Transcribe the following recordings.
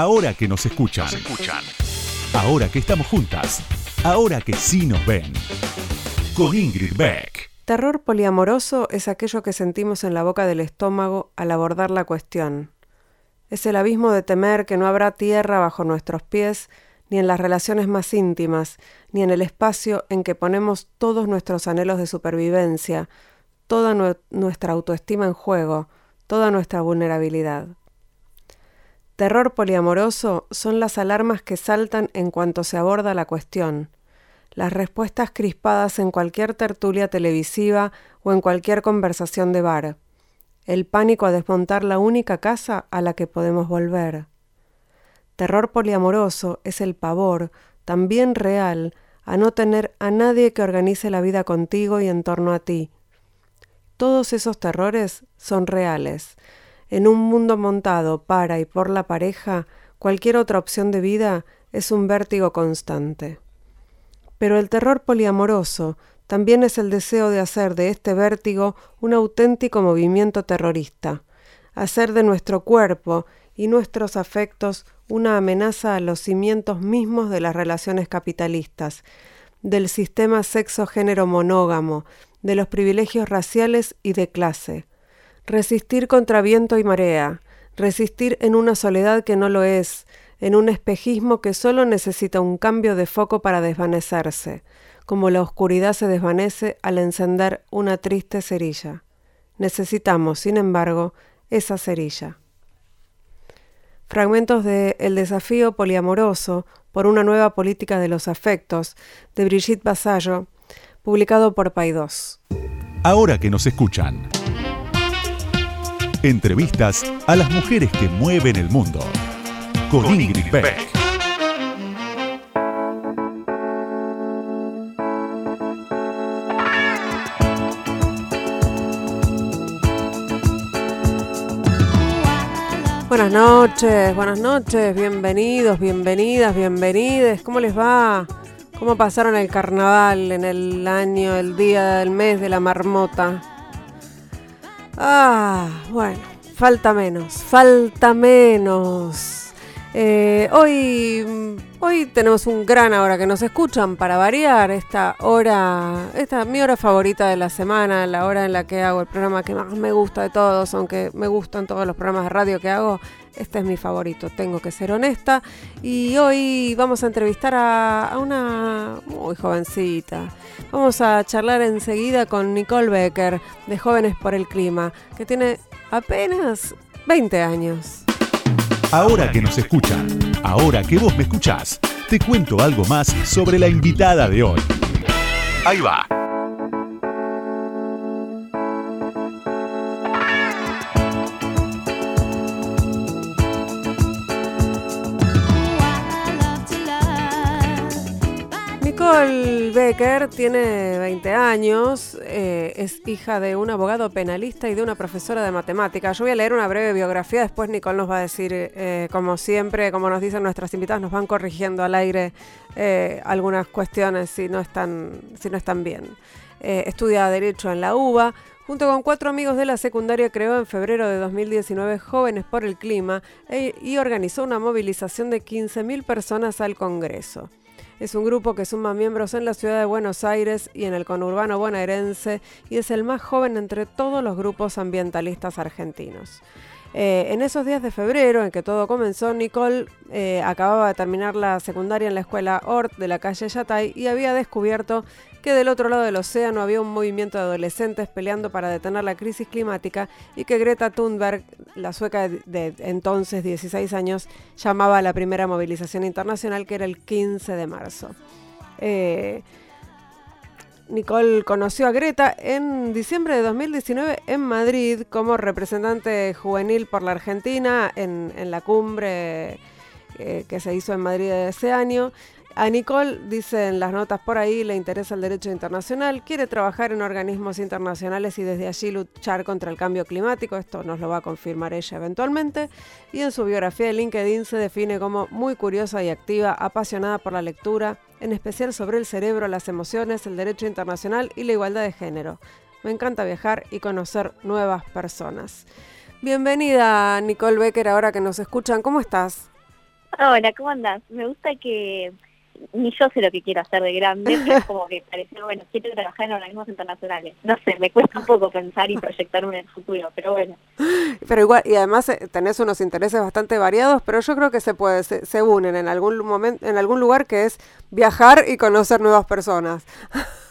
Ahora que nos escuchan. Ahora que estamos juntas. Ahora que sí nos ven. Con Ingrid Beck. Terror poliamoroso es aquello que sentimos en la boca del estómago al abordar la cuestión. Es el abismo de temer que no habrá tierra bajo nuestros pies, ni en las relaciones más íntimas, ni en el espacio en que ponemos todos nuestros anhelos de supervivencia, toda nuestra autoestima en juego, toda nuestra vulnerabilidad. Terror poliamoroso son las alarmas que saltan en cuanto se aborda la cuestión, las respuestas crispadas en cualquier tertulia televisiva o en cualquier conversación de bar, el pánico a desmontar la única casa a la que podemos volver. Terror poliamoroso es el pavor, también real, a no tener a nadie que organice la vida contigo y en torno a ti. Todos esos terrores son reales, en un mundo montado para y por la pareja, cualquier otra opción de vida es un vértigo constante. Pero el terror poliamoroso también es el deseo de hacer de este vértigo un auténtico movimiento terrorista, hacer de nuestro cuerpo y nuestros afectos una amenaza a los cimientos mismos de las relaciones capitalistas, del sistema sexo-género monógamo, de los privilegios raciales y de clase, Resistir contra viento y marea, resistir en una soledad que no lo es, en un espejismo que solo necesita un cambio de foco para desvanecerse, como la oscuridad se desvanece al encender una triste cerilla. Necesitamos, sin embargo, esa cerilla. Fragmentos de El desafío poliamoroso por una nueva política de los afectos, de Brigitte Basallo, publicado por Paidós. Ahora que nos escuchan. Entrevistas a las mujeres que mueven el mundo. Con, Ingrid Beck. Buenas noches, buenas noches, bienvenidos, bienvenidas, bienvenides. ¿Cómo les va? ¿Cómo pasaron el carnaval en el año, el día, el mes de la marmota? Ah, bueno, falta menos, falta menos. Eh, hoy, hoy tenemos un gran hora que nos escuchan para variar esta hora, esta mi hora favorita de la semana, la hora en la que hago el programa que más me gusta de todos, aunque me gustan todos los programas de radio que hago, este es mi favorito, tengo que ser honesta. Y hoy vamos a entrevistar a, a una muy jovencita. Vamos a charlar enseguida con Nicole Becker, de Jóvenes por el Clima, que tiene apenas 20 años. Ahora que nos escuchan, ahora que vos me escuchás, te cuento algo más sobre la invitada de hoy. Ahí va. Nicole Becker tiene 20 años, eh, es hija de un abogado penalista y de una profesora de matemáticas. Yo voy a leer una breve biografía, después Nicole nos va a decir, eh, como siempre, como nos dicen nuestras invitadas, nos van corrigiendo al aire eh, algunas cuestiones si no están, si no están bien. estudia Derecho en la UBA. Junto con cuatro amigos de la secundaria creó en febrero de 2019 Jóvenes por el Clima y organizó una movilización de 15.000 personas al Congreso. Es un grupo que suma miembros en la ciudad de Buenos Aires y en el conurbano bonaerense y es el más joven entre todos los grupos ambientalistas argentinos. Eh, en esos días de febrero en que todo comenzó, Nicole eh, acababa de terminar la secundaria en la escuela Ort de la calle Yatay y había descubierto que del otro lado del océano había un movimiento de adolescentes peleando para detener la crisis climática y que Greta Thunberg, la sueca de, entonces 16 años, llamaba a la primera movilización internacional que era el 15 de marzo. Eh, Nicole conoció a Greta en diciembre de 2019 en Madrid como representante juvenil por la Argentina en, la cumbre eh, que se hizo en Madrid ese año. A Nicole, dicen las notas por ahí, le interesa el derecho internacional, quiere trabajar en organismos internacionales y desde allí luchar contra el cambio climático, esto nos lo va a confirmar ella eventualmente, y en su biografía de LinkedIn se define como muy curiosa y activa, apasionada por la lectura, en especial sobre el cerebro, las emociones, el derecho internacional y la igualdad de género. Me encanta viajar y conocer nuevas personas. Bienvenida Nicole Becker, ahora que nos escuchan, ¿cómo estás? Hola, ¿cómo andas? Me gusta que ni yo sé lo que quiero hacer de grande, pero es como que parece, bueno, quiero trabajar en organismos internacionales. No sé, me cuesta un poco pensar y proyectarme en el futuro, pero bueno. Pero igual, y además eh, tenés unos intereses bastante variados, pero yo creo que se puede, se, unen en algún momento, en algún lugar que es viajar y conocer nuevas personas.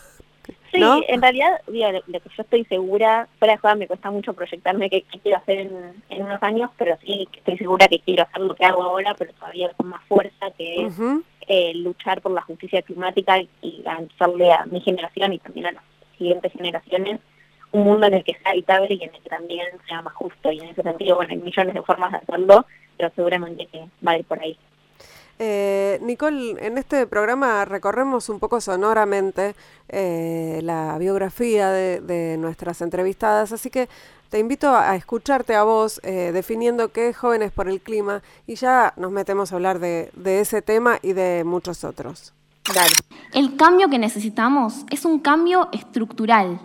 Sí, en realidad, lo, que yo estoy segura, fuera de jugar me cuesta mucho proyectarme qué, quiero hacer en, unos años, pero sí estoy segura que quiero hacer lo que hago ahora, pero todavía con más fuerza, que es eh, luchar por la justicia climática y garantizarle a mi generación y también a las siguientes generaciones un mundo en el que sea habitable y en el que también sea más justo. Y en ese sentido, bueno, hay millones de formas de hacerlo, pero seguramente que va a ir por ahí. Eh, Nicole, en este programa recorremos un poco sonoramente eh, la biografía de, nuestras entrevistadas, así que te invito a escucharte a vos eh, definiendo qué es Jóvenes por el Clima y ya nos metemos a hablar de, ese tema y de muchos otros. El cambio que necesitamos es un cambio estructural,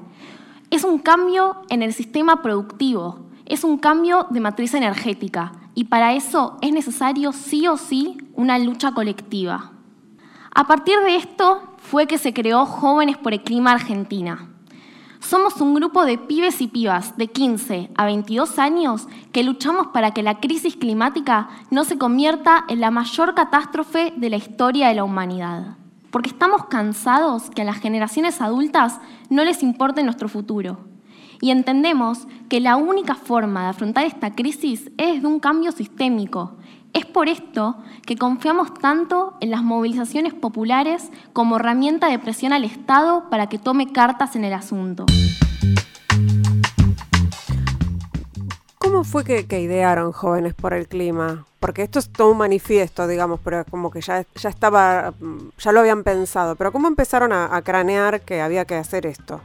es un cambio en el sistema productivo, es un cambio de matriz energética. Y para eso es necesario sí o sí una lucha colectiva. A partir de esto fue que se creó Jóvenes por el Clima Argentina somos un grupo de pibes y pibas de 15 a 22 años que luchamos para que la crisis climática no se convierta en la mayor catástrofe de la historia de la humanidad. Porque estamos cansados que a las generaciones adultas no les importe nuestro futuro. Y entendemos que la única forma de afrontar esta crisis es de un cambio sistémico es por esto que confiamos tanto en las movilizaciones populares como herramienta de presión al Estado para que tome cartas en el asunto. ¿Cómo fue que, idearon Jóvenes por el Clima? Porque esto es todo un manifiesto, digamos, pero como que ya, ya estaba, ya lo habían pensado. Pero ¿cómo empezaron a, a cranear que había que hacer esto?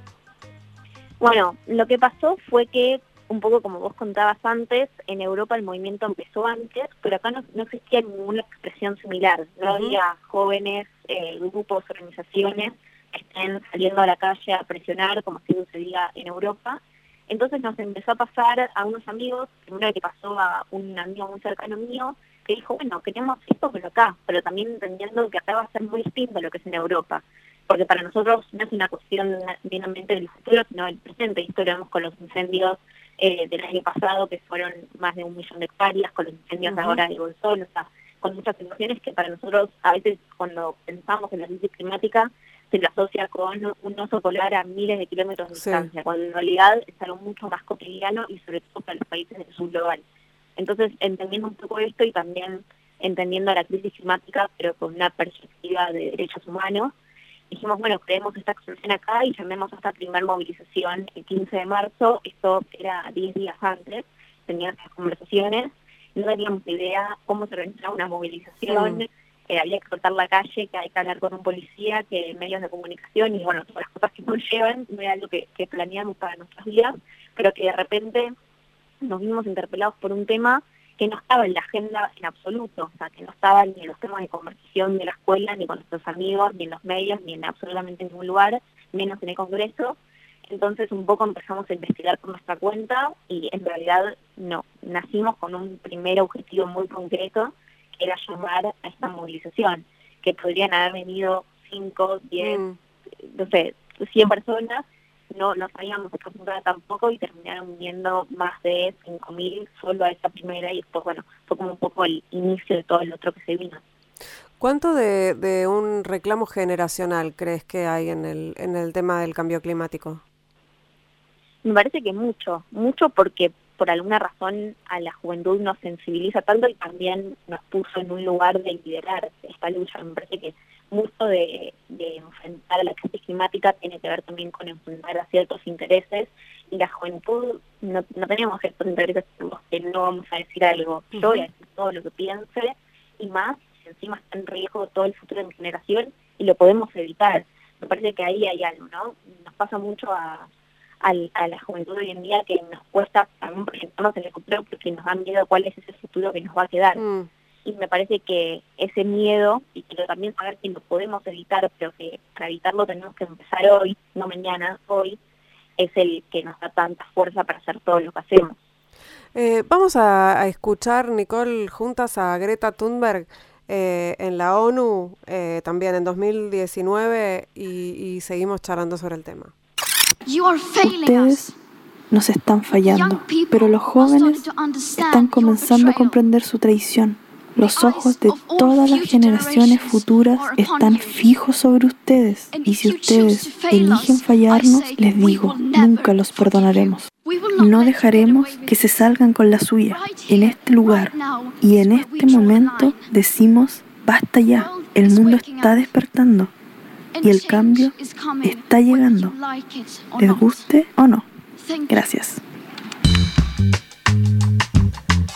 Bueno, lo que pasó fue que un poco como vos contabas antes, en Europa el movimiento empezó antes, pero acá no, existía ninguna expresión similar. No había jóvenes, eh, grupos, organizaciones que estén saliendo a la calle a presionar, como si sucedía en Europa. Entonces nos empezó a pasar a unos amigos, primero que pasó a un amigo muy cercano mío, que dijo, bueno, queremos esto, pero acá, pero también entendiendo que acá va a ser muy distinto a lo que es en Europa porque para nosotros no es una cuestión meramente del futuro, sino del presente. Esto lo vemos con los incendios eh, del año pasado, que fueron más de un millón de hectáreas, con los incendios ahora de Bolsón, o sea, con muchas situaciones que para nosotros a veces cuando pensamos en la crisis climática se lo asocia con un oso polar a miles de kilómetros de distancia, cuando en realidad es algo mucho más cotidiano y sobre todo para los países del sur global. Entonces, entendiendo un poco esto y también entendiendo la crisis climática, pero con una perspectiva de derechos humanos, dijimos, bueno, creemos esta expresión acá y llamemos a esta primera movilización el 15 de marzo, esto era 10 días antes, teníamos estas conversaciones, no teníamos idea cómo se organizaba una movilización, eh, había que cortar la calle, que hay que hablar con un policía, que medios de comunicación y bueno, todas las cosas que nos llevan, no era algo que, que planeamos para nuestras vidas, pero que de repente nos vimos interpelados por un tema que no estaba en la agenda en absoluto, o sea, que no estaba ni en los temas de conversación de la escuela, ni con nuestros amigos, ni en los medios, ni en absolutamente ningún lugar, menos en el Congreso. Entonces un poco empezamos a investigar por nuestra cuenta y en realidad no, nacimos con un primer objetivo muy concreto, que era llamar a esta movilización, que podrían haber venido 5, 10, mm. no sé, 100 personas, no, no sabíamos de tampoco y terminaron viendo más de 5.000 solo a esa primera y después, bueno, fue como un poco el inicio de todo el otro que se vino. ¿Cuánto de, de un reclamo generacional crees que hay en el, en el tema del cambio climático? Me parece que mucho, mucho porque por alguna razón a la juventud nos sensibiliza tanto y también nos puso en un lugar de liderar esta lucha. Me parece que mucho de, enfrentar a la crisis climática tiene que ver también con enfrentar a ciertos intereses y la juventud no, no tenemos ciertos intereses por los que no vamos a decir algo. Yo voy a decir todo lo que piense y más encima está en riesgo todo el futuro de mi generación y lo podemos evitar. Me parece que ahí hay algo, ¿no? Nos pasa mucho a, a, la juventud hoy en día que nos cuesta también proyectarnos en el futuro porque nos da miedo cuál es ese futuro que nos va a quedar. Mm y me parece que ese miedo, y quiero también saber que lo podemos evitar, pero que para evitarlo tenemos que empezar hoy, no mañana, hoy, es el que nos da tanta fuerza para hacer todo lo que hacemos. Eh, vamos a, escuchar, Nicole, juntas a Greta Thunberg eh, en la ONU, eh, también en 2019, y, seguimos charlando sobre el tema. Ustedes nos están fallando, pero los jóvenes están comenzando a comprender su traición. Los ojos de todas las generaciones futuras están fijos sobre ustedes y si ustedes eligen fallarnos, les digo, nunca los perdonaremos. No dejaremos que se salgan con la suya. En este lugar. y en este momento decimos, basta ya, el mundo está despertando y el cambio está llegando, les guste o no. Gracias.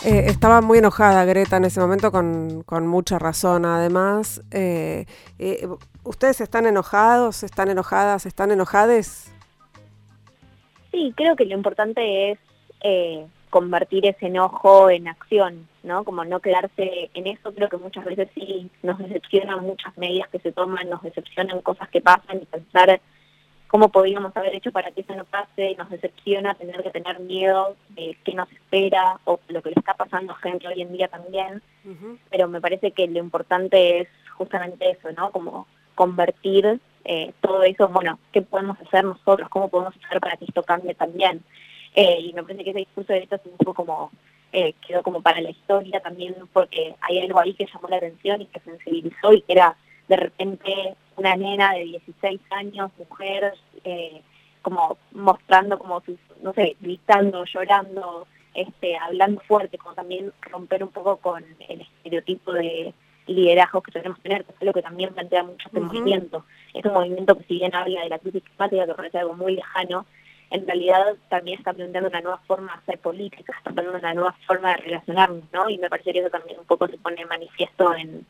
Eh, estaba muy enojada Greta en ese momento con, mucha razón. Además, eh, eh, ¿ustedes están enojados? ¿Están enojadas? ¿Están enojades? Sí, creo que lo importante es convertir ese enojo en acción, ¿no? Como no quedarse en eso. Creo que muchas veces sí nos decepcionan muchas medidas que se toman, nos decepcionan cosas que pasan y pensar cómo podríamos haber hecho para que eso no pase, nos decepciona tener que tener miedo de qué nos espera o lo que le está pasando a gente hoy en día también, pero me parece que lo importante es justamente eso, ¿no? Como convertir eh, todo eso, bueno, ¿qué podemos hacer nosotros? ¿Cómo podemos hacer para que esto cambie también? Eh, y me parece que ese discurso de esto es un poco como, eh, quedó como para la historia también, porque hay algo ahí que llamó la atención y que sensibilizó y que era de repente una nena de 16 años, mujer, eh, como mostrando como sus, no sé, gritando, llorando, este, hablando fuerte, como también romper un poco con el estereotipo de liderazgo que tenemos que tener, que es algo que también plantea mucho este movimiento. Es un movimiento que si bien habla de la crisis climática, que parece algo muy lejano, en realidad también está planteando una nueva forma de hacer política, está planteando una nueva forma de relacionarnos, ¿no? Y me parece que eso también un poco se pone manifiesto en,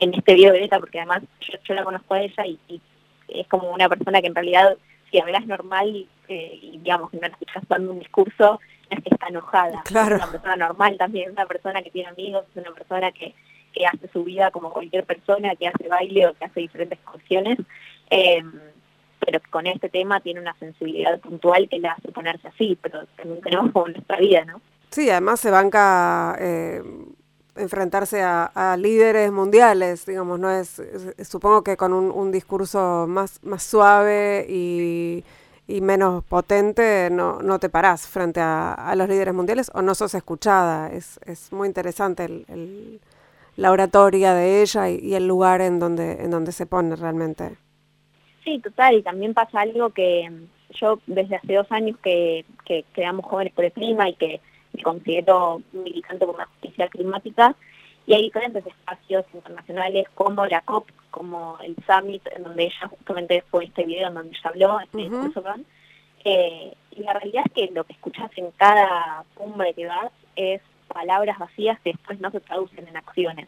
en este video de Greta, porque además yo, la conozco a ella y, es como una persona que en realidad, si hablas normal y, eh, y digamos que no la escuchas dando un discurso, es que está enojada. Claro. Es una persona normal también, es una persona que tiene amigos, es una persona que, que hace su vida como cualquier persona, que hace baile o que hace diferentes cuestiones. Eh, pero con este tema tiene una sensibilidad puntual que le hace ponerse así, pero también tenemos como nuestra vida, ¿no? Sí, además se banca eh, enfrentarse a, líderes mundiales, digamos, no es, supongo que con un, discurso más, más suave y, menos potente no, no te parás frente a, los líderes mundiales o no sos escuchada. Es, es muy interesante el, la oratoria de ella y, el lugar en donde, en donde se pone realmente. Sí, total, y también pasa algo que yo desde hace dos años que, que creamos Jóvenes por el Clima y que me considero militante por la justicia climática, y hay diferentes espacios internacionales como la COP, como el Summit, en donde ella justamente fue este video en donde ella habló, este eh, y la realidad es que lo que escuchas en cada cumbre que vas es palabras vacías que después no se traducen en acciones.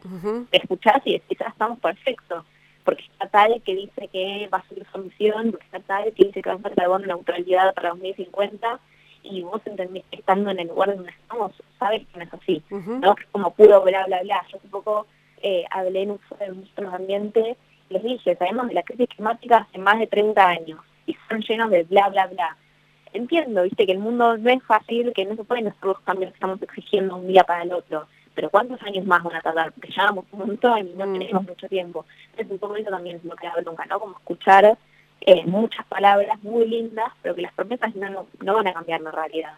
Te escuchás y decís, ah, estamos perfectos, porque está tal que dice que va a subir su misión, porque está tal que dice que va a ser carbono neutralidad para 2050, y vos entendés que estando en el lugar donde estamos, sabes que no es así, ¿no? Que es como puro bla, bla, bla. Yo hace poco eh, hablé en un nuestros ambientes, les dije, sabemos de la crisis climática hace más de 30 años y son llenos de bla, bla, bla. Entiendo, viste, que el mundo no es fácil, que no se pueden hacer los cambios que estamos exigiendo un día para el otro, pero ¿cuántos años más van a tardar? Porque ya vamos un montón y no mm. tenemos mucho tiempo. Entonces un poco eso también es lo que hablo nunca, ¿no? Como escuchar eh, muchas palabras muy lindas, pero que las promesas no, no, van a cambiar la realidad.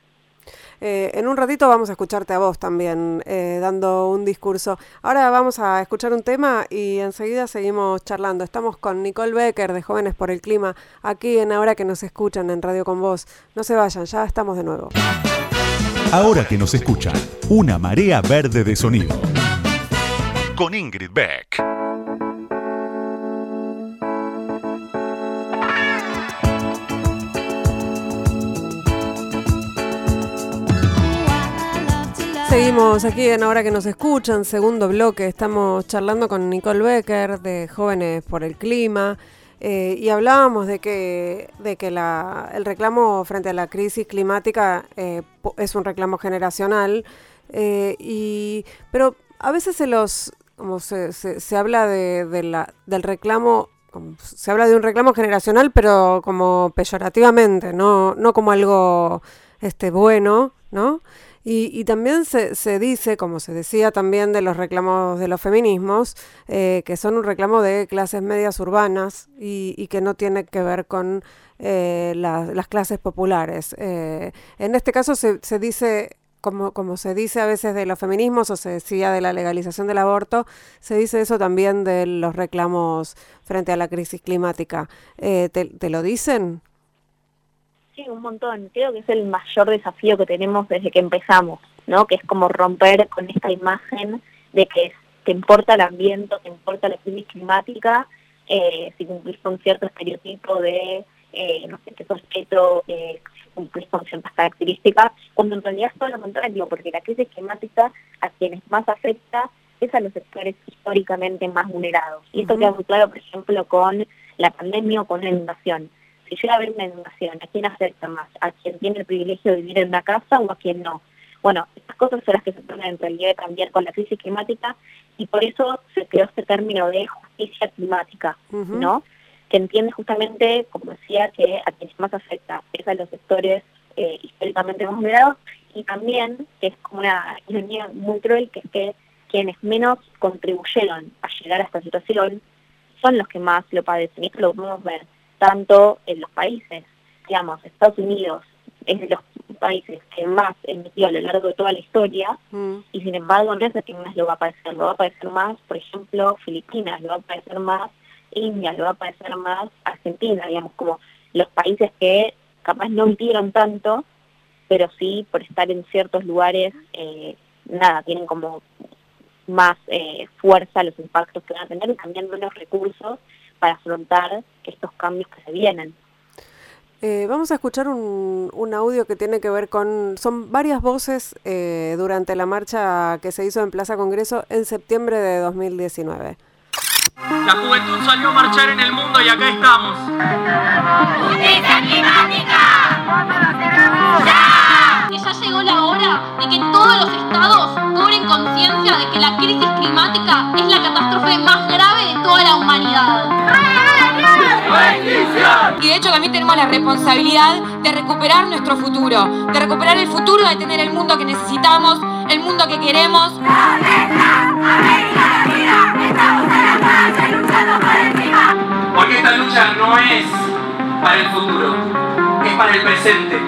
Eh, en un ratito vamos a escucharte a vos también, eh, dando un discurso. Ahora vamos a escuchar un tema y enseguida seguimos charlando. Estamos con Nicole Becker de Jóvenes por el Clima, aquí en Ahora que nos escuchan en Radio con Vos. No se vayan, ya estamos de nuevo. Ahora que nos escuchan, una marea verde de sonido. Con Ingrid Beck. Seguimos aquí en Ahora que nos escuchan, segundo bloque. Estamos charlando con Nicole Becker de Jóvenes por el Clima eh, y hablábamos de que, de que la, el reclamo frente a la crisis climática eh, es un reclamo generacional, eh, y, pero a veces se los como se, se, habla de, del reclamo se habla de un reclamo generacional, pero como peyorativamente, no, no como algo este, bueno, ¿no? Y, también se, se, dice, como se decía también de los reclamos de los feminismos, eh, que son un reclamo de clases medias urbanas y, que no tiene que ver con eh, las clases populares. Eh, en este caso se, se dice como, como se dice a veces de los feminismos o se decía de la legalización del aborto, se dice eso también de los reclamos frente a la crisis climática. ¿te, ¿Te lo dicen? Sí, un montón. Creo que es el mayor desafío que tenemos desde que empezamos, ¿no? Que es como romper con esta imagen de que te importa el ambiente, te importa la crisis climática, eh, si cumplís con cierto estereotipo de, eh, no sé, que sos cheto, eh, si cumplís con ciertas características, cuando en realidad es todo lo contrario, porque la crisis climática a quienes más afecta es a los sectores históricamente más vulnerados. Y esto queda muy claro, por ejemplo, con la pandemia o con la inundación si llega a haber una inundación, ¿a quién afecta más? ¿A quien tiene el privilegio de vivir en una casa o a quien no? Bueno, estas cosas son las que se ponen en realidad de cambiar con la crisis climática y por eso se creó este término de justicia climática, ¿no? Que entiende justamente, como decía, que a quienes más afecta es a los sectores eh, históricamente más vulnerados y también, que es como una ironía muy cruel, que es que quienes menos contribuyeron a llegar a esta situación son los que más lo padecen. Y esto lo podemos ver tanto en los países, digamos, Estados Unidos es de los países que más emitió a lo largo de toda la historia mm. y sin embargo no es el que más lo va a padecer, lo va a padecer más, por ejemplo, Filipinas, lo va a padecer más India, lo va a padecer más Argentina, digamos, como los países que capaz no emitieron tanto, pero sí por estar en ciertos lugares, eh, nada, tienen como más eh, fuerza los impactos que van a tener y también menos recursos para afrontar estos cambios que se vienen. Eh, vamos a escuchar un, un, audio que tiene que ver con, son varias voces eh, durante la marcha que se hizo en Plaza Congreso en septiembre de 2019. La juventud salió a marchar en el mundo y acá estamos. ¡Justicia climática! ¡Ya! Que ya llegó la hora de que todos los estados cobren conciencia de que la crisis climática es la catástrofe más grave toda la humanidad. Y de hecho también tenemos la responsabilidad de recuperar nuestro futuro, de recuperar el futuro, de tener el mundo que necesitamos, el mundo que queremos. Porque esta lucha no es para el futuro, es para el presente.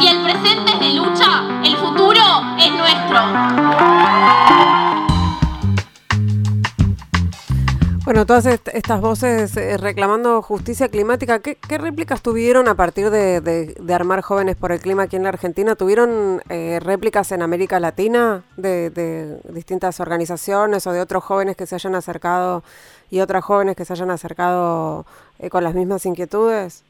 Si el presente es de lucha, el futuro es nuestro. Bueno, todas estas voces eh, reclamando justicia climática, ¿qué, réplicas tuvieron a partir de, armar jóvenes por el clima aquí en la Argentina? ¿Tuvieron eh, réplicas en América Latina de, distintas organizaciones o de otros jóvenes que se hayan acercado y otras jóvenes que se hayan acercado eh, con las mismas inquietudes?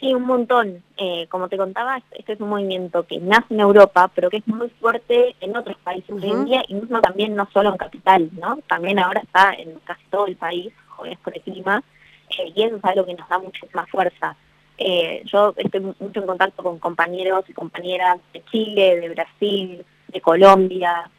Sí, un montón. Eh, como te contaba, este es un movimiento que nace en Europa, pero que es muy fuerte en otros países hoy en día, y mismo también no solo en capital, ¿no? También ahora está en casi todo el país, jóvenes por el clima, eh, y eso es algo que nos da muchísima fuerza. Eh, yo estoy mucho en contacto con compañeros y compañeras de Chile, de Brasil, de Colombia,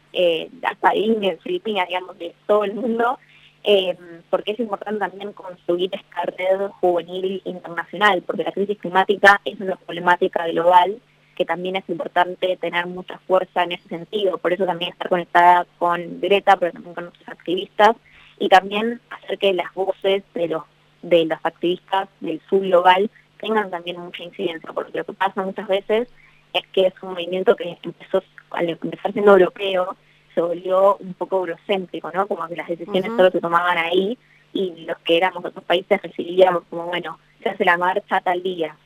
hasta de India, de Filipinas, digamos, de todo el mundo, eh, porque es importante también construir esta red juvenil internacional, porque la crisis climática es una problemática global que también es importante tener mucha fuerza en ese sentido, por eso también estar conectada con Greta, pero también con otros activistas, y también hacer que las voces de los, de los activistas del sur global tengan también mucha incidencia, porque lo que pasa muchas veces es que es un movimiento que empezó, al empezar siendo europeo, se volvió un poco eurocéntrico, ¿no? Como que las decisiones solo se tomaban ahí y los que éramos de otros países recibíamos como, bueno, se hace la marcha tal día.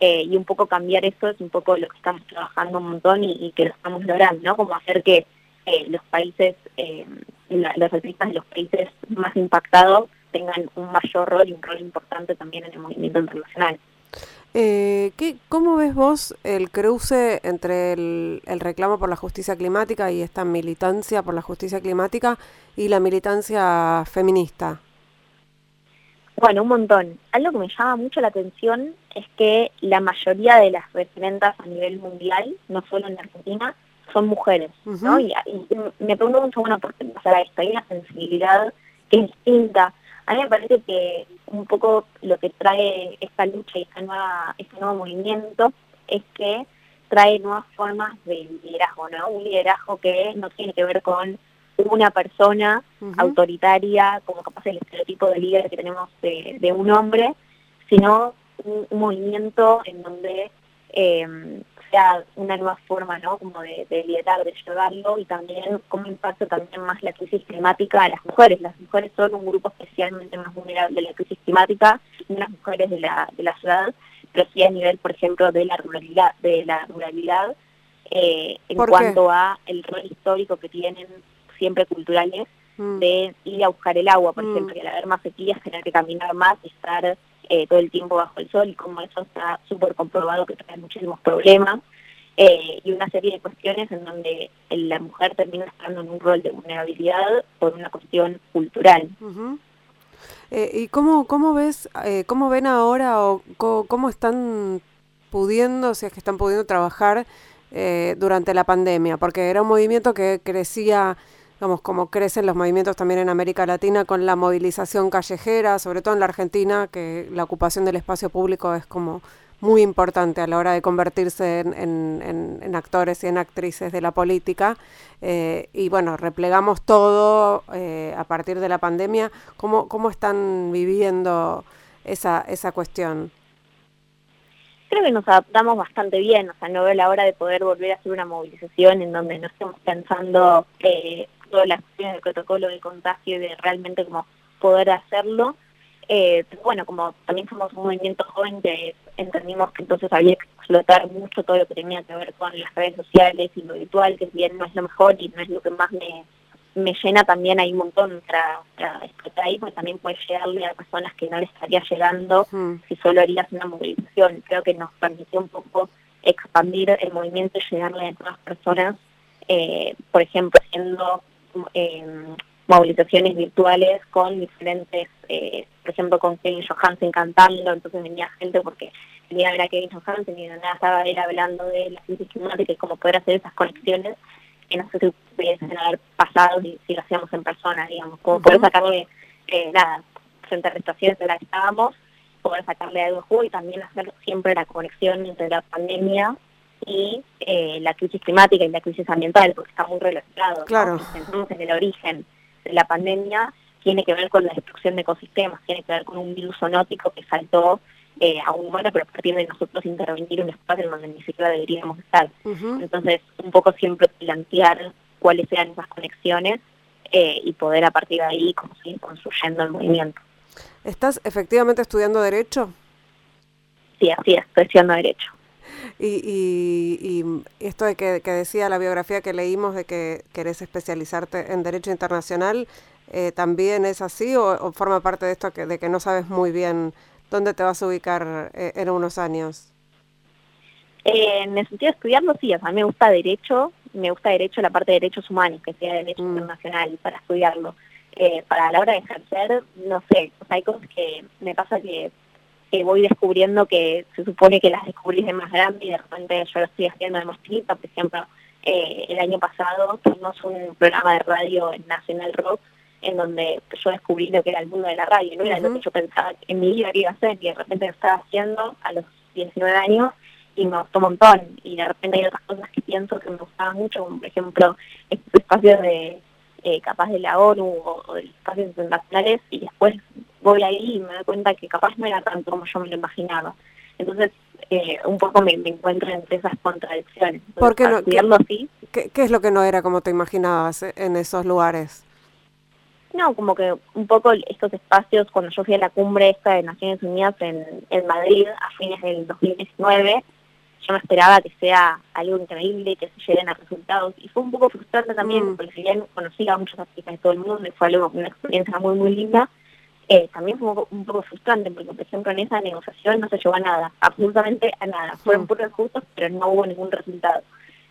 Eh, y un poco cambiar eso es un poco lo que estamos trabajando un montón y, que lo estamos logrando, ¿no? Como hacer que eh, los países, eh, los artistas de los países más impactados tengan un mayor rol y un rol importante también en el movimiento internacional. Eh, ¿qué, ¿Cómo ves vos el cruce entre el, reclamo por la justicia climática y esta militancia por la justicia climática y la militancia feminista? Bueno, un montón. Algo que me llama mucho la atención es que la mayoría de las referentas a nivel mundial, no solo en Argentina, son mujeres, ¿no? Y, me pregunto mucho, bueno, ¿por qué pasa esto? Hay una sensibilidad que es distinta a mí me parece que un poco lo que trae esta lucha y esta nueva, este nuevo movimiento es que trae nuevas formas de liderazgo, ¿no? Un liderazgo que no tiene que ver con una persona autoritaria, como capaz el estereotipo de líder que tenemos de, un hombre, sino un, movimiento en donde eh, una nueva forma, ¿no? Como de, liderar, de llevarlo y también cómo impacta también más la crisis climática a las mujeres. Las mujeres son un grupo especialmente más vulnerable de la crisis climática, las mujeres de la, de la ciudad, pero sí a nivel, por ejemplo, de la ruralidad, de la ruralidad eh, en cuanto a el rol histórico que tienen siempre culturales mm. de ir a buscar el agua, por mm. ejemplo, y al haber más sequías tener que caminar más y estar eh, todo el tiempo bajo el sol y como eso está súper comprobado que trae muchísimos problemas eh, y una serie de cuestiones en donde la mujer termina estando en un rol de vulnerabilidad por una cuestión cultural. Eh, ¿Y cómo, cómo ves, cómo ven ahora o cómo, están pudiendo, si es que están pudiendo trabajar durante la pandemia? Porque era un movimiento que crecía digamos, como crecen los movimientos también en América Latina con la movilización callejera, sobre todo en la Argentina, que la ocupación del espacio público es como muy importante a la hora de convertirse en, actores y en actrices de la política. Eh, y bueno, replegamos todo eh, a partir de la pandemia. ¿Cómo, cómo están viviendo esa, esa cuestión? Creo que nos adaptamos bastante bien, o sea, no veo la hora de poder volver a hacer una movilización en donde no estemos pensando eh, todas las cuestiones del protocolo de contagio y de realmente como poder hacerlo. Eh, bueno, como también somos un movimiento joven que entendimos que entonces había que explotar mucho todo lo que tenía que ver con las redes sociales y lo virtual, que si bien no es lo mejor y no es lo que más me, me llena, también hay un montón para, explotar ahí, porque también puede llegarle a personas que no le estaría llegando si solo harías una movilización. Creo que nos permitió un poco expandir el movimiento y llegarle a nuevas personas, eh, por ejemplo, haciendo movilizaciones virtuales con diferentes, eh, por ejemplo, con Kevin Johansen cantando, entonces venía gente porque venía a ver a Kevin Johansen y de nada estaba él hablando de la crisis climática y cómo poder hacer esas conexiones que no sé si pudiesen haber pasado si, si lo hacíamos en persona, digamos, como poder sacarle, eh, nada, frente a la situación en la que estábamos, poder sacarle algo de juego y también hacer siempre la conexión entre la pandemia y eh, la crisis climática y la crisis ambiental, porque está muy relacionado. Claro. ¿no? en el origen de la pandemia, tiene que ver con la destrucción de ecosistemas, tiene que ver con un virus zoonótico que saltó eh, a un humano, pero a partir de nosotros intervenir en un espacio en donde ni siquiera deberíamos estar. Entonces, un poco siempre plantear cuáles sean esas conexiones eh, y poder a partir de ahí como seguir construyendo el movimiento. ¿Estás efectivamente estudiando Derecho? Sí, así es, estoy estudiando Derecho. Y, esto de que, decía la biografía que leímos de que querés especializarte en Derecho Internacional, eh, ¿también es así o, forma parte de esto que, de que no sabes muy bien dónde te vas a ubicar eh, en unos años? Eh, en el sentido de estudiarlo, sí, o sea, a mí me gusta Derecho, me gusta Derecho, la parte de Derechos Humanos, que sea Derecho mm. Internacional, para estudiarlo. para la hora de ejercer, no sé, hay cosas que me pasa que voy descubriendo que se supone que las descubrís de más grande y de repente yo lo estoy haciendo de más chiquita. Por ejemplo, eh, el año pasado tuvimos un programa de radio en Nacional Rock en donde yo descubrí lo que era el mundo de la radio, no era lo que yo pensaba que en mi vida iba a hacer y de repente lo estaba haciendo a los 19 años y me gustó un montón. Y de repente hay otras cosas que pienso que me gustaban mucho, como por ejemplo estos espacios de eh, capaz de la ONU o, de los espacios internacionales y después voy ahí y me doy cuenta que capaz no era tanto como yo me lo imaginaba. Entonces, eh, un poco me, encuentro entre esas contradicciones. ¿Por qué no? ¿Qué, es lo que no era como te imaginabas en esos lugares? No, como que un poco estos espacios, cuando yo fui a la cumbre esta de Naciones Unidas en, en Madrid a fines del 2019, yo me esperaba que sea algo increíble, que se lleguen a resultados. Y fue un poco frustrante también, mm. porque si bien conocía a muchos artistas de todo el mundo y fue algo, una experiencia muy, muy linda, eh, también fue un poco, frustrante, porque por ejemplo en esa negociación no se llegó a nada, absolutamente a nada. Fueron mm. puros justos, pero no hubo ningún resultado.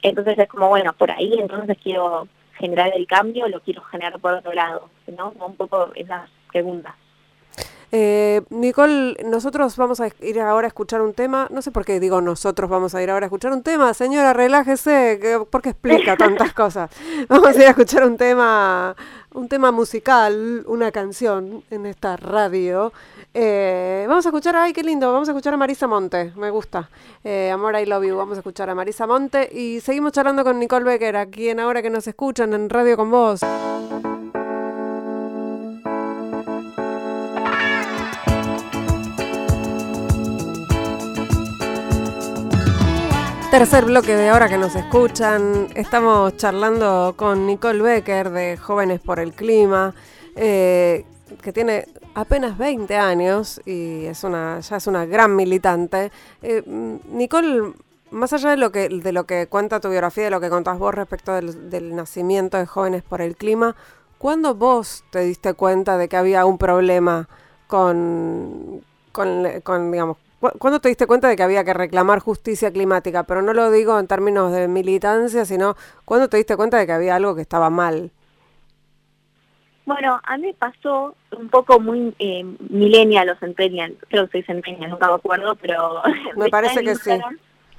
Entonces es como, bueno, por ahí entonces quiero generar el cambio, lo quiero generar por otro lado, ¿no? Un poco esas preguntas. Eh, Nicole, nosotros vamos a ir ahora a escuchar un tema. No sé por qué digo nosotros vamos a ir ahora a escuchar un tema. Señora, relájese, porque explica tantas cosas. Vamos a ir a escuchar un tema, un tema musical, una canción en esta radio. Eh, vamos a escuchar, ay, qué lindo, vamos a escuchar a Marisa Monte, me gusta. Eh, Amor, I love you, vamos a escuchar a Marisa Monte y seguimos charlando con Nicole Becker, aquí en Ahora que nos escuchan en Radio con Vos. Tercer bloque de ahora que nos escuchan. Estamos charlando con Nicole Becker de Jóvenes por el Clima, eh, que tiene apenas 20 años y es una, ya es una gran militante. Eh, Nicole, más allá de lo, que, de lo que cuenta tu biografía, de lo que contás vos respecto del, nacimiento de Jóvenes por el Clima, ¿cuándo vos te diste cuenta de que había un problema con, con, con digamos, ¿Cuándo te diste cuenta de que había que reclamar justicia climática? Pero no lo digo en términos de militancia, sino ¿cuándo te diste cuenta de que había algo que estaba mal? Bueno, a mí me pasó un poco muy eh, millennial o centennial, creo que soy centennial, nunca me acuerdo, pero... Me parece que sí.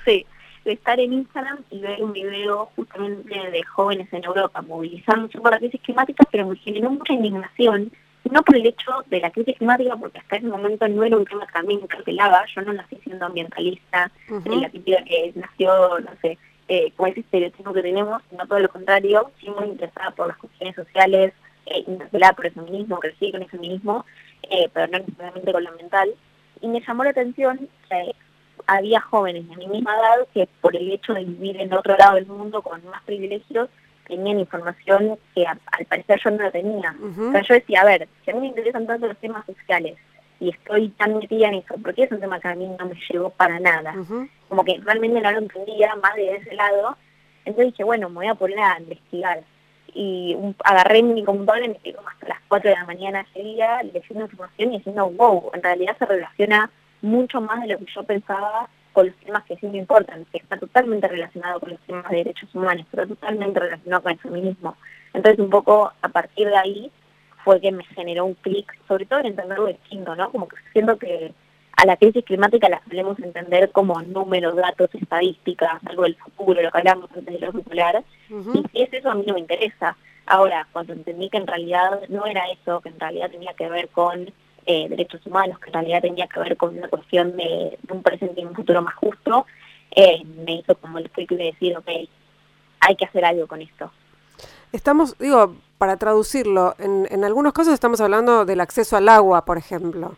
Sí, de estar en Instagram y ver un video justamente de jóvenes en Europa movilizándose por la crisis climática, pero me generó mucha indignación no por el hecho de la crisis climática, porque hasta ese momento no era un tema que a mí me interpelaba, yo no nací siendo ambientalista, la típica que nació, no sé, eh, con ese estereotipo que tenemos, sino todo lo contrario, sí muy interesada por las cuestiones sociales, eh, interpelada por el feminismo, crecí con el feminismo, eh, pero no necesariamente con lo ambiental, y me llamó la atención que había jóvenes de mi misma edad que por el hecho de vivir en otro lado del mundo con más privilegios, tenían información que al parecer yo no la tenía. Pero yo decía, a ver, si a mí me interesan tanto los temas sociales y estoy tan metida en eso, porque es un tema que a mí no me llegó para nada. Como que realmente no lo entendía más de ese lado. Entonces dije, bueno, me voy a poner a investigar. Y agarré mi computadora y me quedé hasta las 4 de la mañana ese día leyendo información y diciendo, wow, en realidad se relaciona mucho más de lo que yo pensaba con los temas que sí me importan, que está totalmente relacionado con los temas de derechos humanos, pero totalmente relacionado con el feminismo. Entonces un poco a partir de ahí fue que me generó un clic, sobre todo en entender lo distinto, ¿no? Como que siento que a la crisis climática la solemos entender como números, datos, estadísticas, algo del futuro, lo que hablamos antes de lo popular, y si es eso a mí no me interesa. Ahora, cuando entendí que en realidad no era eso, que en realidad tenía que ver con eh, derechos humanos, que en realidad tenía que ver con una cuestión de, un presente y un futuro más justo, eh, me hizo como el clic de decir, ok, hay que hacer algo con esto. Estamos, digo, para traducirlo, en, en algunos casos estamos hablando del acceso al agua, por ejemplo.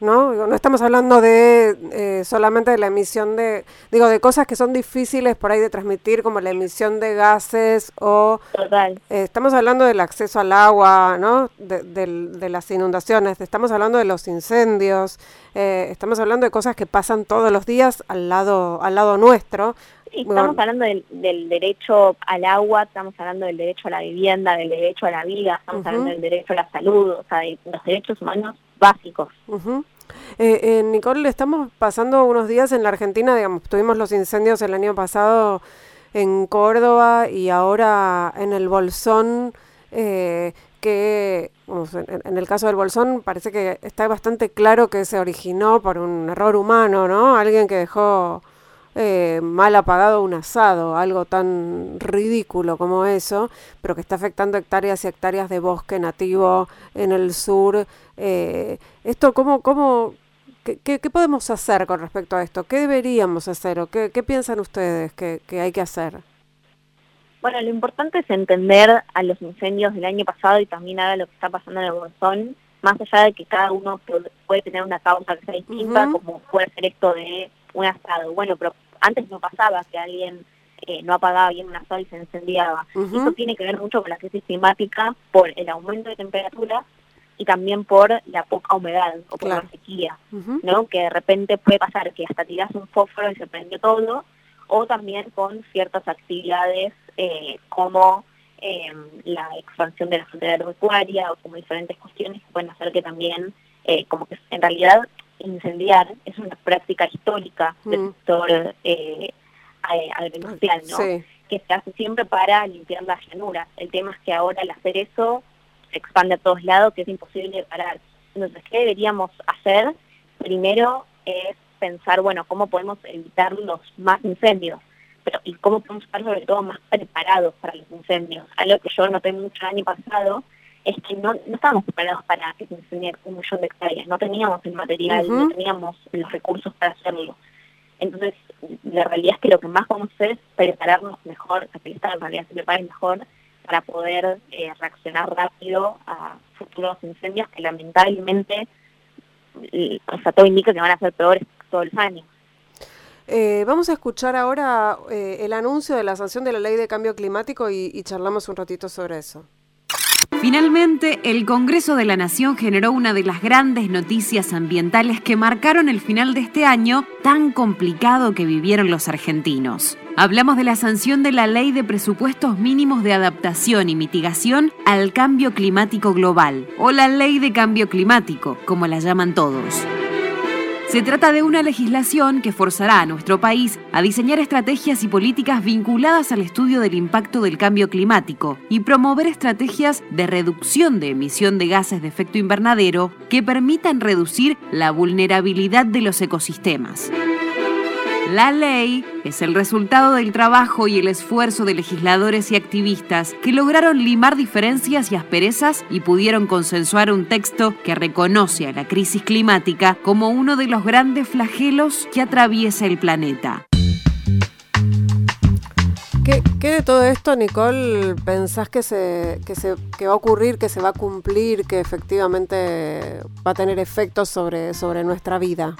¿No? no estamos hablando de eh, solamente de la emisión de, digo, de cosas que son difíciles por ahí de transmitir, como la emisión de gases o... Total. Eh, estamos hablando del acceso al agua, ¿no? De, de, las inundaciones, estamos hablando de los incendios, eh, estamos hablando de cosas que pasan todos los días al lado, al lado nuestro. estamos hablando del, del, derecho al agua, estamos hablando del derecho a la vivienda, del derecho a la vida, estamos hablando del derecho a la salud, o sea, de los derechos humanos básicos. Eh, eh, Nicole, estamos pasando unos días en la Argentina, digamos, tuvimos los incendios el año pasado en Córdoba y ahora en el Bolsón, eh, que en, el caso del Bolsón parece que está bastante claro que se originó por un error humano, ¿no? Alguien que dejó eh, mal apagado un asado, algo tan ridículo como eso, pero que está afectando hectáreas y hectáreas de bosque nativo en el sur. Eh, esto, ¿cómo, cómo, qué, podemos hacer con respecto a esto? ¿Qué deberíamos hacer o qué, piensan ustedes que, hay que hacer? Bueno, lo importante es entender a los incendios del año pasado y también a lo que está pasando en el Bolsón, más allá de que cada uno puede tener una causa que sea distinta, como puede ser esto de un asado. Bueno, pero antes no pasaba que alguien eh, no apagaba bien una sal y se incendiaba. Eso tiene que ver mucho con la crisis climática por el aumento de temperatura y también por la poca humedad o por la sequía, ¿no? Que de repente puede pasar que hasta tiras un fósforo y se prende todo, o también con ciertas actividades eh, como em, la expansión de la frontera agropecuaria o como diferentes cuestiones que pueden hacer que también, eh, como que en realidad incendiar es una práctica histórica del mm. sector eh, agroindustrial, ¿no? Que se hace siempre para limpiar las llanuras. El tema es que ahora al hacer eso se expande a todos lados, que es imposible parar. Entonces, ¿qué deberíamos hacer? Primero es pensar, bueno, cómo podemos evitar los más incendios, pero y cómo podemos estar sobre todo más preparados para los incendios. Algo que yo noté mucho el año pasado es que no, no estábamos preparados para que se incendie un millón de hectáreas, no teníamos el material, no teníamos los recursos para hacerlo. Entonces, la realidad es que lo que más vamos a hacer es prepararnos mejor, que el Estado en realidad se prepare mejor para poder eh, reaccionar rápido a futuros incendios que lamentablemente, o sea, todo indica que van a ser peores todos los años. Eh, vamos a escuchar ahora eh, el anuncio de la sanción de la ley de cambio climático y charlamos un ratito sobre eso. Finalmente, el Congreso de la Nación generó una de las grandes noticias ambientales que marcaron el final de este año tan complicado que vivieron los argentinos. Hablamos de la sanción de la Ley de Presupuestos Mínimos de Adaptación y Mitigación al Cambio Climático Global, o la Ley de Cambio Climático, como la llaman todos. Se trata de una legislación que forzará a nuestro país a diseñar estrategias y políticas vinculadas al estudio del impacto del cambio climático y promover estrategias de reducción de emisión de gases de efecto invernadero que permitan reducir la vulnerabilidad de los ecosistemas. La ley es el resultado del trabajo y el esfuerzo de legisladores y activistas que lograron limar diferencias y asperezas y pudieron consensuar un texto que reconoce a la crisis climática como uno de los grandes flagelos que atraviesa el planeta. ¿Qué, de todo esto, Nicole, pensás que, se, que, se, que va a ocurrir, que se va a cumplir, que efectivamente va a tener efectos sobre, sobre nuestra vida?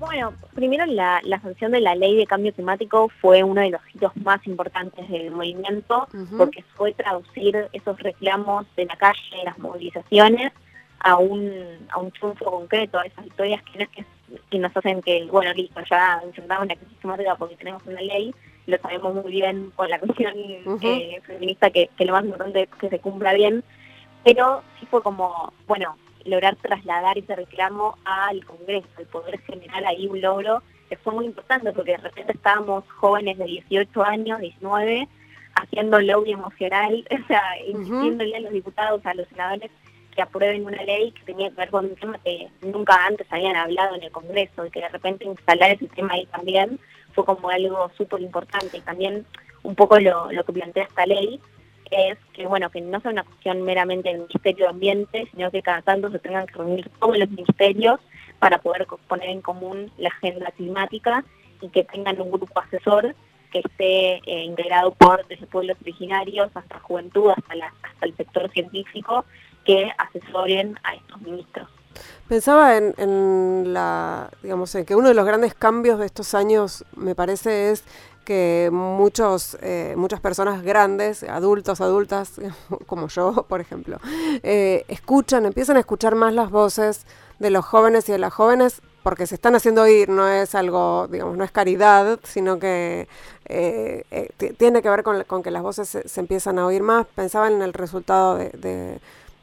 Bueno, primero la, sanción de la ley de cambio climático fue uno de los hitos más importantes del movimiento porque fue traducir esos reclamos de la calle, las movilizaciones, a un, a un triunfo concreto, a esas historias que, que, nos hacen que, bueno, listo, ya enfrentamos la crisis climática porque tenemos una ley, lo sabemos muy bien con la cuestión eh, feminista que, que lo más importante es que se cumpla bien, pero sí fue como, bueno, lograr trasladar ese reclamo al Congreso, el poder generar ahí un logro que fue muy importante porque de repente estábamos jóvenes de 18 años, 19, haciendo lobby emocional, o sea, insistiéndole a los diputados, a los senadores que aprueben una ley que tenía que ver con un tema que nunca antes habían hablado en el Congreso y que de repente instalar ese tema ahí también fue como algo súper importante y también un poco lo, lo que plantea esta ley es que bueno que no sea una cuestión meramente del Ministerio de Ambiente, sino que cada tanto se tengan que reunir todos los ministerios para poder poner en común la agenda climática y que tengan un grupo asesor que esté eh, integrado por desde pueblos originarios hasta juventud, hasta, hasta el sector científico, que asesoren a estos ministros. Pensaba en, en, la, digamos, en que uno de los grandes cambios de estos años, me parece, es que muchos, eh, muchas personas grandes, adultos, adultas, como yo, por ejemplo, eh, escuchan, empiezan a escuchar más las voces de los jóvenes y de las jóvenes porque se están haciendo oír, no es algo, digamos, no es caridad, sino que eh, tiene que ver con, que las voces se, empiezan a oír más. Pensaba en el resultado de,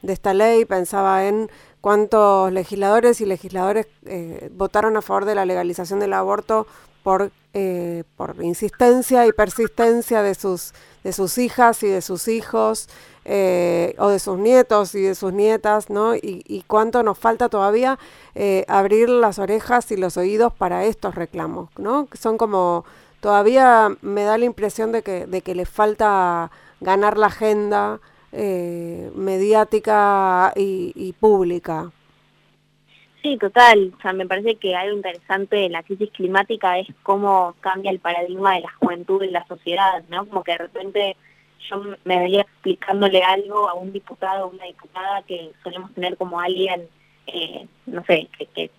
de, esta ley, pensaba en cuántos legisladores y legisladores votaron a favor de la legalización del aborto por, eh, por insistencia y persistencia de sus, de sus hijas y de sus hijos, eh, o de sus nietos y de sus nietas, ¿no? Y, cuánto nos falta todavía eh, abrir las orejas y los oídos para estos reclamos, ¿no? Son como, todavía me da la impresión de que, de que le falta ganar la agenda mediática y, y pública. Sí, total. O sea, me parece que algo interesante de la crisis climática es cómo cambia el paradigma de la juventud en la sociedad, ¿no? Como que de repente yo me veía explicándole algo a un diputado o una diputada que solemos tener como alguien, eh, no sé, que,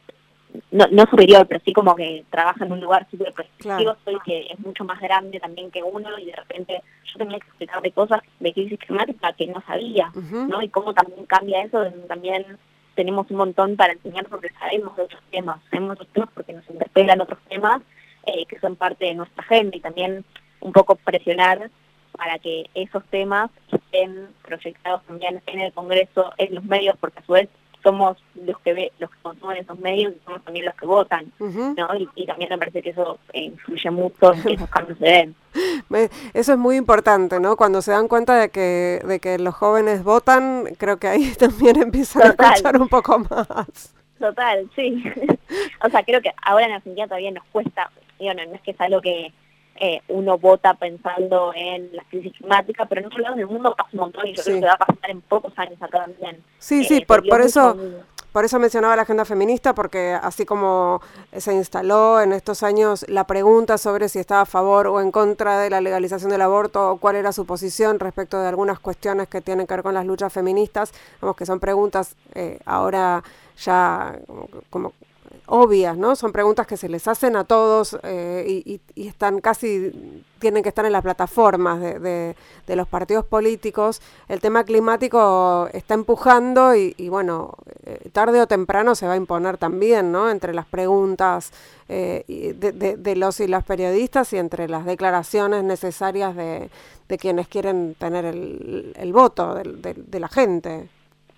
no, no, superior, pero sí como que trabaja en un lugar súper prestigioso y que es mucho más grande también que uno y de repente yo tenía que explicarle cosas de crisis climática que no sabía, ¿no? Y cómo también cambia eso, también tenemos un montón para enseñar porque sabemos de otros temas, sabemos otros temas porque nos interpelan otros temas eh, que son parte de nuestra agenda y también un poco presionar para que esos temas estén proyectados también en el Congreso, en los medios, porque a su vez somos los que ve, los que consumen esos medios y somos también los que votan, ¿no? Y, también me parece que eso eh, influye mucho en que esos cambios se den. Eso es muy importante, ¿no? Cuando se dan cuenta de que, de que los jóvenes votan, creo que ahí también empiezan a escuchar un poco más. Total, sí. o sea, creo que ahora en Argentina todavía nos cuesta, digo, no, no es que es algo que eh, uno vota pensando en la crisis climática, pero en otro lado del mundo pasa un montón y yo creo que va a pasar en pocos años acá también. Sí, sí, eh, por, por eso... Por eso mencionaba la agenda feminista, porque así como se instaló en estos años la pregunta sobre si estaba a favor o en contra de la legalización del aborto o cuál era su posición respecto de algunas cuestiones que tienen que ver con las luchas feministas, vamos que son preguntas eh, ahora ya como, obvias, ¿no? Son preguntas que se les hacen a todos eh, y, están casi, tienen que estar en las plataformas de, los partidos políticos. El tema climático está empujando y, bueno, eh, tarde o temprano se va a imponer también, ¿no? Entre las preguntas eh, de, los y las periodistas y entre las declaraciones necesarias de, quienes quieren tener el, el voto de la gente.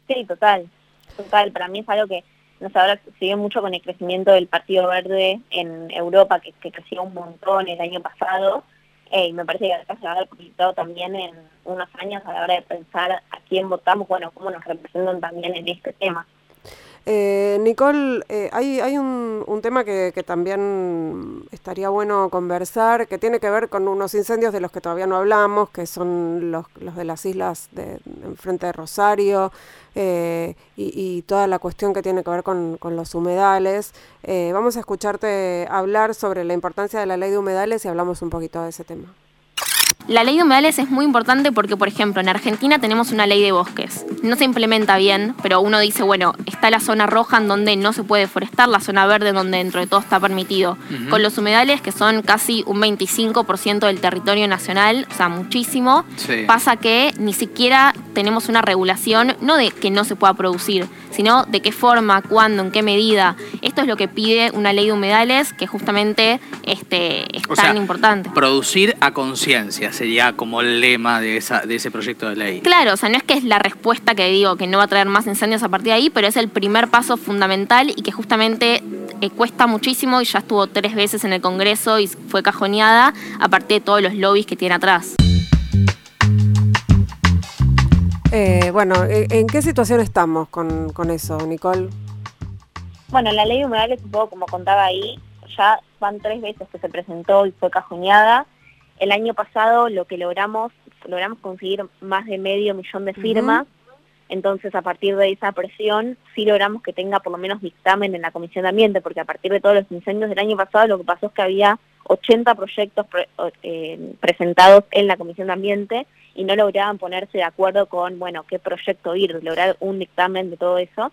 Sí, total, total. Para mí es algo que nos ahora sigue mucho con el crecimiento del Partido Verde en Europa, que, creció un montón el año pasado, eh, y me parece que acá se va a ver también en unos años a la hora de pensar a quién votamos, bueno, cómo nos representan también en este tema. Eh, Nicole, eh, hay, hay un, un tema que, que, también estaría bueno conversar, que tiene que ver con unos incendios de los que todavía no hablamos, que son los, los de las islas de, enfrente de Rosario eh, y, y, toda la cuestión que tiene que ver con, con los humedales. Eh, vamos a escucharte hablar sobre la importancia de la ley de humedales y hablamos un poquito de ese tema. La ley de humedales es muy importante porque, por ejemplo, en Argentina tenemos una ley de bosques. No se implementa bien, pero uno dice, bueno, está la zona roja en donde no se puede forestar, la zona verde en donde dentro de todo está permitido. Con los humedales, que son casi un 25% del territorio nacional, o sea, muchísimo, pasa que ni siquiera tenemos una regulación, no de que no se pueda producir, sino de qué forma, cuándo, en qué medida. Esto es lo que pide una ley de humedales que justamente este, es tan importante. Producir a conciencia sería como el lema de, esa, de ese proyecto de ley. Claro, o sea, no es que es la respuesta que digo que no va a traer más incendios a partir de ahí, pero es el primer paso fundamental y que justamente eh, cuesta muchísimo y ya estuvo tres veces en el Congreso y fue cajoneada a partir de todos los lobbies que tiene atrás. Eh, bueno, ¿en qué situación estamos con, con eso, Nicole? Bueno, la ley de humedales, un poco como contaba ahí, ya van tres veces que se presentó y fue cajoneada. El año pasado lo que logramos, logramos conseguir más de medio millón de firmas, entonces a partir de esa presión sí logramos que tenga por lo menos dictamen en la Comisión de Ambiente, porque a partir de todos los incendios del año pasado lo que pasó es que había 80 proyectos eh, presentados en la Comisión de Ambiente y no lograban ponerse de acuerdo con, bueno, qué proyecto ir, lograr un dictamen de todo eso.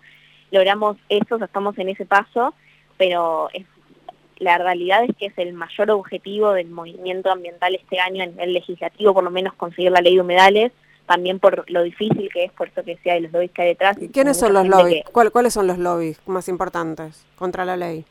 Logramos eso, estamos en ese paso, pero la realidad es que es el mayor objetivo del movimiento ambiental este año a nivel legislativo, por lo menos conseguir la ley de humedales, también por lo difícil que es, por eso que sea, de los lobbies que hay detrás. ¿Quiénes son los lobbies? ¿Cuáles son los lobbies más importantes contra la ley?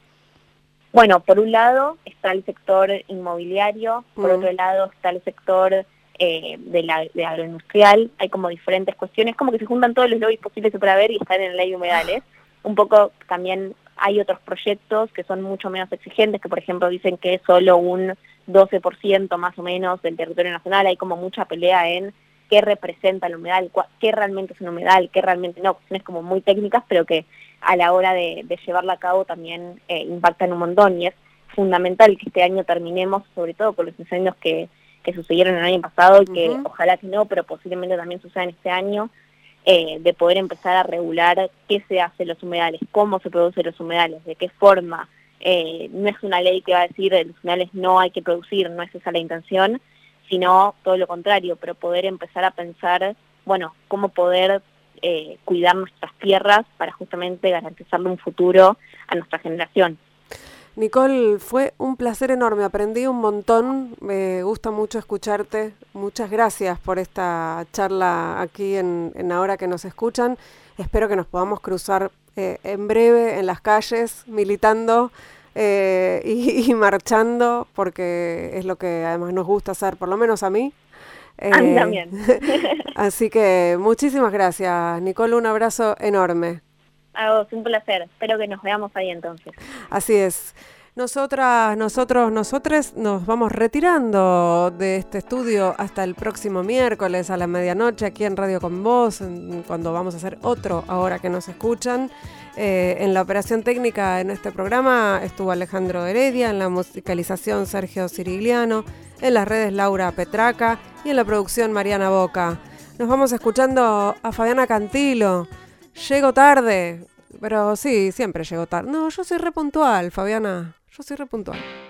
Bueno, por un lado está el sector inmobiliario, por mm. otro lado está el sector eh, de, la, de agroindustrial, hay como diferentes cuestiones, como que se juntan todos los lobbies posibles que pueda haber y están en la ley de humedales. Un poco también hay otros proyectos que son mucho menos exigentes, que por ejemplo dicen que es solo un 12% más o menos del territorio nacional, hay como mucha pelea en qué representa el humedal, qué realmente es un humedal, qué realmente no, cuestiones como muy técnicas, pero que a la hora de, llevarla a cabo también eh, impactan un montón y es fundamental que este año terminemos, sobre todo con los incendios que, que sucedieron el año pasado y que ojalá que no, pero posiblemente también sucedan este año, eh, de poder empezar a regular qué se hace en los humedales, cómo se producen los humedales, de qué forma. Eh, no es una ley que va a decir que los humedales no hay que producir, no es esa la intención, sino todo lo contrario, pero poder empezar a pensar, bueno, cómo poder eh, cuidar nuestras tierras para justamente garantizarle un futuro a nuestra generación. Nicole, fue un placer enorme, aprendí un montón, me gusta mucho escucharte, muchas gracias por esta charla aquí en, Ahora que nos escuchan, espero que nos podamos cruzar eh, en breve en las calles, militando eh, y, marchando, porque es lo que además nos gusta hacer, por lo menos a mí. A mí eh, también. así que muchísimas gracias, Nicole, un abrazo enorme. A un placer. Espero que nos veamos ahí entonces. Así es. Nosotras, nosotros, nosotres nos vamos retirando de este estudio hasta el próximo miércoles a la medianoche aquí en Radio Con Voz, cuando vamos a hacer otro ahora que nos escuchan. Eh, en la operación técnica en este programa estuvo Alejandro Heredia, en la musicalización Sergio Cirigliano, en las redes Laura Petraca y en la producción Mariana Boca. Nos vamos escuchando a Fabiana Cantilo. Llego tarde, pero sí, siempre llego tarde. No, yo soy repuntual, Fabiana. Yo soy repuntual.